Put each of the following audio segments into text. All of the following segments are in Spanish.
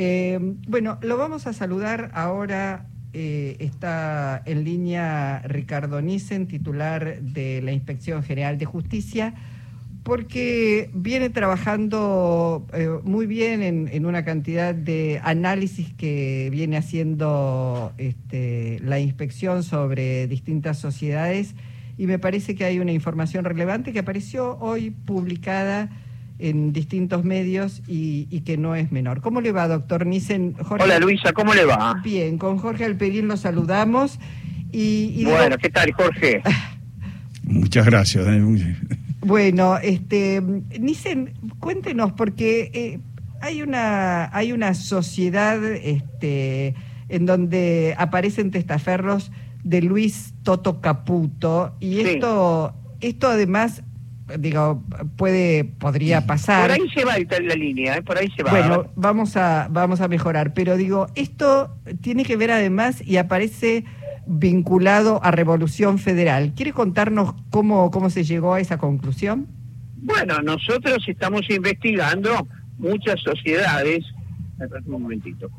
Eh, bueno, lo vamos a saludar ahora. eh, está en línea Ricardo Nissen, titular de la Inspección General de Justicia, porque viene trabajando eh, muy bien en, una cantidad de análisis que viene haciendo este, la inspección sobre distintas sociedades y me parece que hay una información relevante que apareció hoy publicada en distintos medios y, y que no es menor. ¿Cómo le va, doctor Nissen? Jorge- Hola Luisa, ¿cómo le va? Bien, con Jorge Alperín lo saludamos. Y, y digo- Bueno, ¿qué tal Jorge? Muchas gracias. bueno, este, Nissen, cuéntenos, porque eh, hay una hay una sociedad este, en donde aparecen testaferros de Luis Toto Caputo y Sí. esto esto además digo puede podría pasar Por ahí se va la línea, ¿eh? por ahí se va. Bueno, vamos a, vamos a mejorar, pero digo, esto tiene que ver además y aparece vinculado a Revolución Federal. ¿Quiere contarnos cómo, cómo se llegó a esa conclusión? Bueno, nosotros estamos investigando muchas sociedades. Un momentito.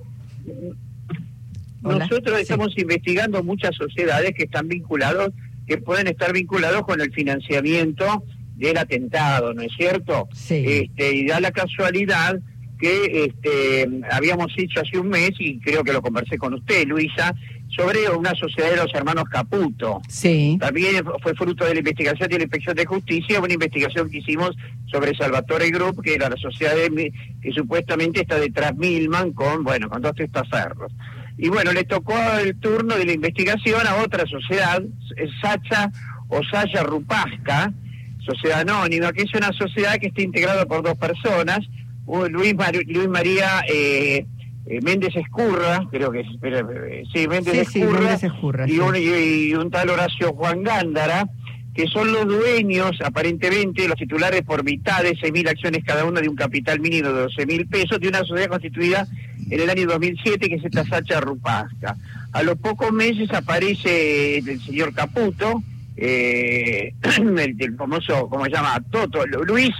Hola. Nosotros Sí. estamos investigando muchas sociedades que están vinculados, que pueden estar vinculados con el financiamiento del atentado, ¿no es cierto? Sí. Este, y da la casualidad que este, habíamos hecho hace un mes, y creo que lo conversé con usted, Luisa, sobre una sociedad de los hermanos Caputo. Sí. También fue fruto de la investigación de la Inspección de Justicia, una investigación que hicimos sobre Salvatore Group, que era la sociedad de que supuestamente está detrás Milman con, bueno, con dos testaferros. Y bueno, le tocó el turno de la investigación a otra sociedad, Sacha o Saya Rupasca, sociedad anónima, que es una sociedad que está integrada por dos personas, Luis, Mar- Luis María eh, eh, Méndez Escurra, creo que es, eh, sí, Méndez Sí, Escurra, y, un, y- y un tal Horacio Juan Gándara, que son los dueños, aparentemente, los titulares por mitad de 6.000 acciones cada uno de un capital mínimo de 12.000 pesos, de una sociedad constituida en el año 2007, que es esta Sacha Rupasca. A los pocos meses aparece el señor Caputo, eh, el, el famoso, ¿cómo se llama? Toto, Luis,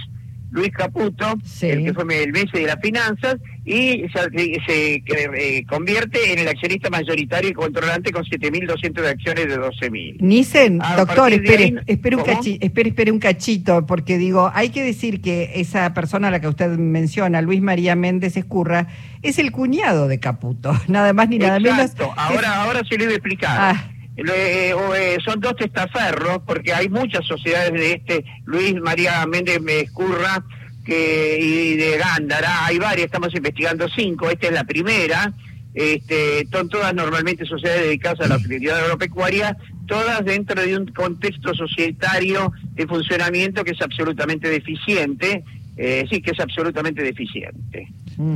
Luis Caputo, Sí. el que fue el mes de las finanzas, y se, se, eh, convierte en el accionista mayoritario y controlante con 7.200 de acciones de 12.000. Nissen, A doctor, espere, ahí- espere, un espere, espere un cachito, porque digo, hay que decir que esa persona a la que usted menciona, Luis María Méndez Escurra, es el cuñado de Caputo, nada más ni nada menos. Exacto, ahora, ahora se lo voy a explicar. Ah. O, eh, son dos testaferros, porque hay muchas sociedades de este Luis María Méndez Escurra que, y de Gándara, hay varias, estamos investigando cinco, esta es la primera, este, son todas normalmente sociedades dedicadas a la actividad agropecuaria, todas dentro de un contexto societario de funcionamiento que es absolutamente deficiente, eh, sí, que es absolutamente deficiente.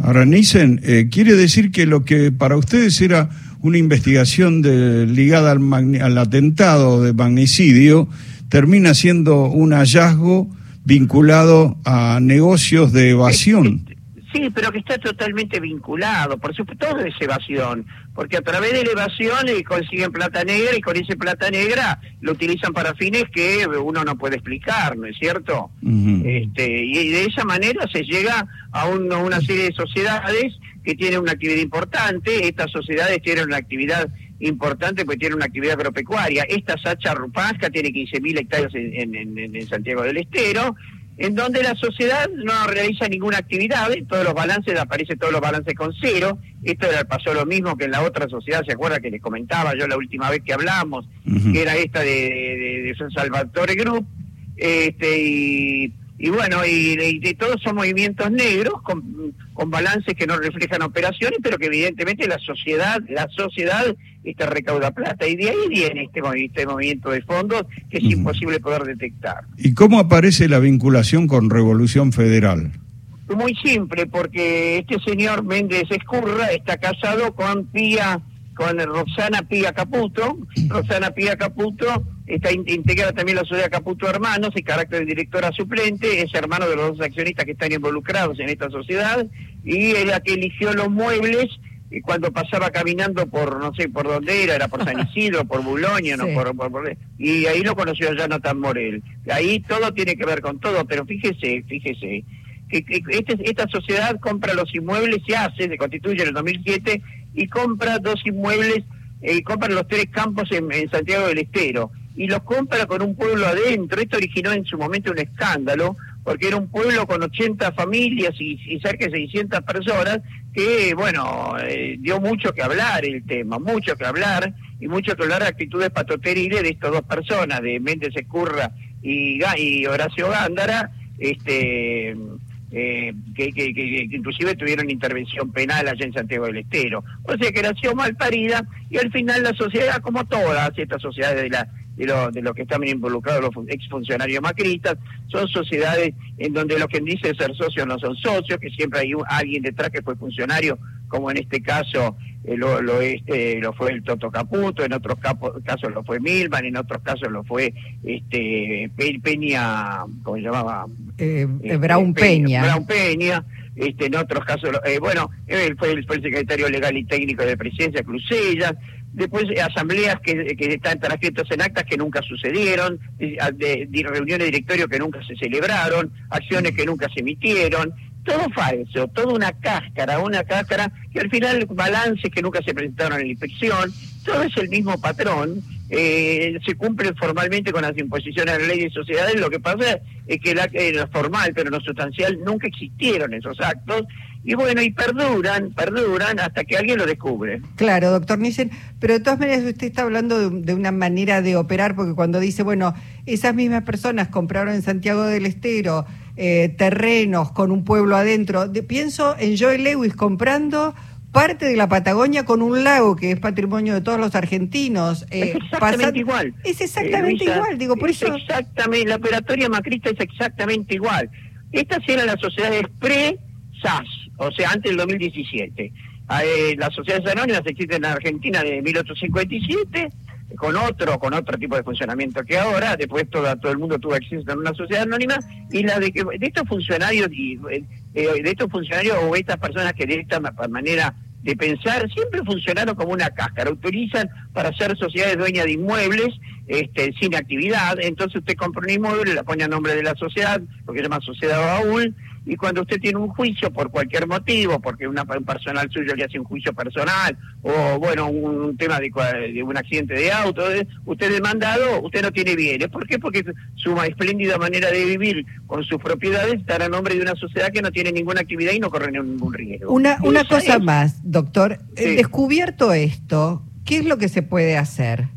Ahora, Nissen, eh, quiere decir que lo que para ustedes era una investigación de- ligada al, magni- al atentado de magnicidio termina siendo un hallazgo vinculado a negocios de evasión. Sí, pero que está totalmente vinculado, por supuesto, todo es evasión, porque a través de la evasión eh, consiguen plata negra y con esa plata negra lo utilizan para fines que uno no puede explicar, ¿no es cierto? Este, y de esa manera se llega a un- a una serie de sociedades que tienen una actividad importante. Estas sociedades tienen una actividad importante porque tienen una actividad agropecuaria. Esta Sacha Rupasca tiene 15.000 hectáreas en, en- en- en Santiago del Estero, en donde la sociedad no realiza ninguna actividad. En todos los balances aparecen todos los balances con cero. Esto era, pasó lo mismo que en la otra sociedad, ¿se acuerda que les comentaba yo la última vez que hablamos? Que era esta de, de, de San Salvatore Group, este, y, y bueno, y, y de todos son movimientos negros con, con balances que no reflejan operaciones, pero que evidentemente la sociedad, la sociedad este, recauda plata, y de ahí viene este, este movimiento de fondos que es imposible poder detectar. ¿Y cómo aparece la vinculación con Revolución Federal? Muy simple, porque este señor Méndez Escurra está casado con Pía, con Roxana Pía Caputo. Roxana Pía Caputo está in- integrada también la sociedad Caputo Hermanos, en carácter de directora suplente, es hermano de los dos accionistas que están involucrados en esta sociedad, y es la que eligió los muebles y cuando pasaba caminando por, no sé por dónde era, era por San Isidro, por Buloña, no por, por- por- y ahí lo conoció a Jonathan Morel. Ahí todo tiene que ver con todo, pero fíjese, fíjese, que, este, esta sociedad compra los inmuebles, se hace, se constituye en el 2007 y compra dos inmuebles, eh, compra los tres campos en, Santiago del Estero y los compra con un pueblo adentro. Esto originó en su momento un escándalo porque era un pueblo con 80 familias y, cerca de 600 personas que, bueno, eh, dio mucho que hablar el tema, mucho que hablar y mucho que hablar de actitudes patoteriles de estas dos personas, de Méndez Escurra y, y Horacio Gándara, este eh, que, que, inclusive tuvieron intervención penal allá en Santiago del Estero. O sea que nació mal parida y al final la sociedad, como todas estas sociedades de la de lo, de lo que están involucrados los exfuncionarios macristas, son sociedades en donde los que dicen ser socios no son socios, que siempre hay alguien detrás que fue funcionario, como en este caso lo, lo, este, lo fue el Toto Caputo, en otros casos lo fue Milman, en otros casos lo fue este Peña, ¿cómo se llamaba? Eh, este, Brown Peña. Brown Peña. Este, en otros casos, eh, bueno, él fue, el, fue el secretario legal y técnico de presidencia, Crucella, después asambleas que, que están transcritos en actas que nunca sucedieron, de, reuniones de directorio que nunca se celebraron, acciones que nunca se emitieron, todo falso, toda una cáscara, una cáscara que al final balances que nunca se presentaron en la inspección, todo es el mismo patrón, eh, se cumple formalmente con las imposiciones de la ley de sociedades, lo que pasa es que la, lo formal pero no sustancial nunca existieron esos actos y bueno, y perduran, perduran hasta que alguien lo descubre. Claro, doctor Nissen, pero de todas maneras usted está hablando de, una manera de operar, porque cuando dice, bueno, esas mismas personas compraron en Santiago del Estero eh, terrenos con un pueblo adentro, pienso en Joe Lewis comprando parte de la Patagonia con un lago que es patrimonio de todos los argentinos. Eh, es exactamente igual. Es exactamente eh, igual, digo, por eso... Exactamente, la operatoria macrista es exactamente igual. Estas eran las sociedades pre-SAS o sea, antes del 2017. Eh, las sociedades anónimas existen en Argentina de 1857 con otro con otro tipo de funcionamiento que ahora después todo, todo el mundo tuvo acceso a una sociedad anónima y la de, de estos funcionarios y eh, eh, de estos funcionarios o estas personas que de esta manera de pensar siempre funcionaron como una cáscara utilizan para ser sociedades dueñas de inmuebles este, sin actividad entonces usted compra un inmueble la pone a nombre de la sociedad porque se llama sociedad baúl y cuando usted tiene un juicio por cualquier motivo, porque una, un personal suyo le hace un juicio personal, o bueno, un, tema de, de, un accidente de auto, eh, usted demandado, usted no tiene bienes. ¿Por qué? Porque su espléndida manera de vivir con sus propiedades está a nombre de una sociedad que no tiene ninguna actividad y no corre ningún riesgo. Una, una cosa más, doctor. Descubierto esto, ¿qué es lo que se puede hacer?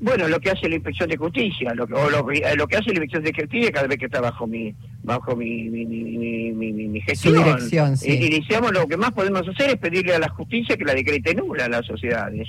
Bueno, lo que hace la Inspección de Justicia, lo, o lo, lo, que hace la Inspección de Justicia cada vez que está bajo mi bajo mi, mi, mi, mi, gestión. dirección, sí. Iniciamos lo que más podemos hacer es pedirle a la justicia que la decrete nula a las sociedades.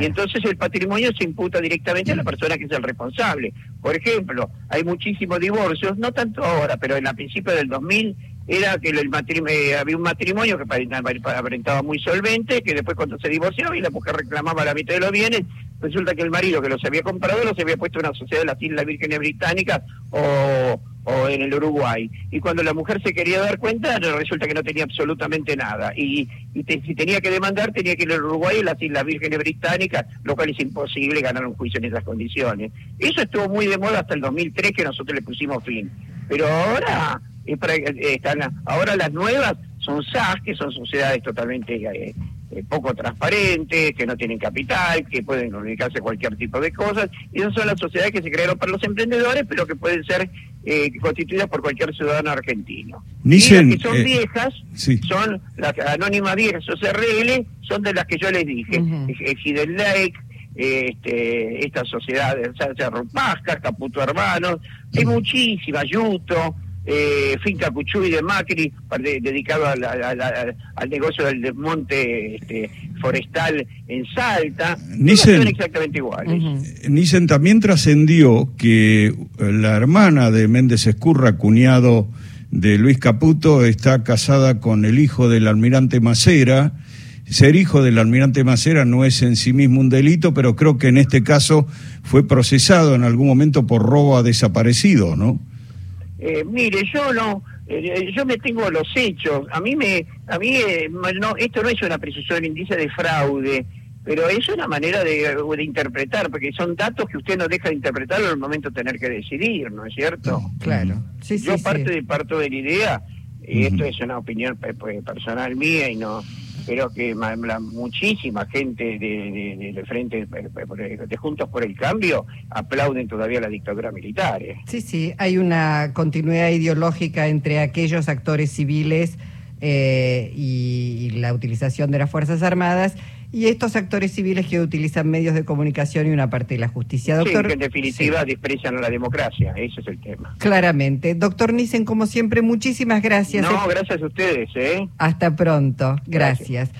Y entonces el patrimonio se imputa directamente a la persona que es el responsable. Por ejemplo, hay muchísimos divorcios, no tanto ahora, pero en la principio del 2000 era que el matrimonio, eh, había un matrimonio que aparentaba muy solvente, que después cuando se divorció y la mujer reclamaba la mitad de los bienes, resulta que el marido que los había comprado los había puesto en una sociedad de las Islas Vírgenes Británicas o, o en el Uruguay. Y cuando la mujer se quería dar cuenta, resulta que no tenía absolutamente nada. Y, si tenía que demandar, tenía que ir al Uruguay y las Islas Vírgenes Británicas, lo cual es imposible ganar un juicio en esas condiciones. Eso estuvo muy de moda hasta el 2003 que nosotros le pusimos fin. Pero ahora, están, ahora las nuevas son SAS, que son sociedades totalmente eh, eh, poco transparentes, que no tienen capital, que pueden comunicarse cualquier tipo de cosas, y esas son las sociedades que se crearon para los emprendedores, pero que pueden ser eh, constituidas por cualquier ciudadano argentino. y las que son eh, viejas, son las anónimas viejas, o CRL, son de las que yo les dije, uh Lake, este, estas sociedades, Pasca, Caputo Hermanos, hay muchísimas, Yuto, eh, Finca Cuchuy de Macri, dedicado al negocio del desmonte este, forestal en Salta. Nissen, exactamente iguales. Nissen también trascendió que la hermana de Méndez Escurra, cuñado de Luis Caputo, está casada con el hijo del almirante Macera. Ser hijo del almirante Macera no es en sí mismo un delito, pero creo que en este caso fue procesado en algún momento por robo a desaparecido, ¿no? Eh, mire, yo no, eh, yo me tengo los hechos. A mí me, a mí eh, no, esto no es una precisión indicia de fraude, pero es una manera de, interpretar, porque son datos que usted no deja de interpretar en el momento de tener que decidir, ¿no es cierto? Claro. yo parte de parto de la idea Y esto es una opinión pues, personal mía y no creo que muchísima gente de, de, frente de, Juntos por el Cambio aplauden todavía la dictadura militar. ¿eh? Sí, sí, hay una continuidad ideológica entre aquellos actores civiles eh, y, la utilización de las Fuerzas Armadas y estos actores civiles que utilizan medios de comunicación y una parte de la justicia. Doctor, que en definitiva desprecian a la democracia, ese es el tema. Claramente. Doctor Nissen, como siempre, muchísimas gracias. No, gracias a ustedes. ¿eh? Hasta pronto. gracias.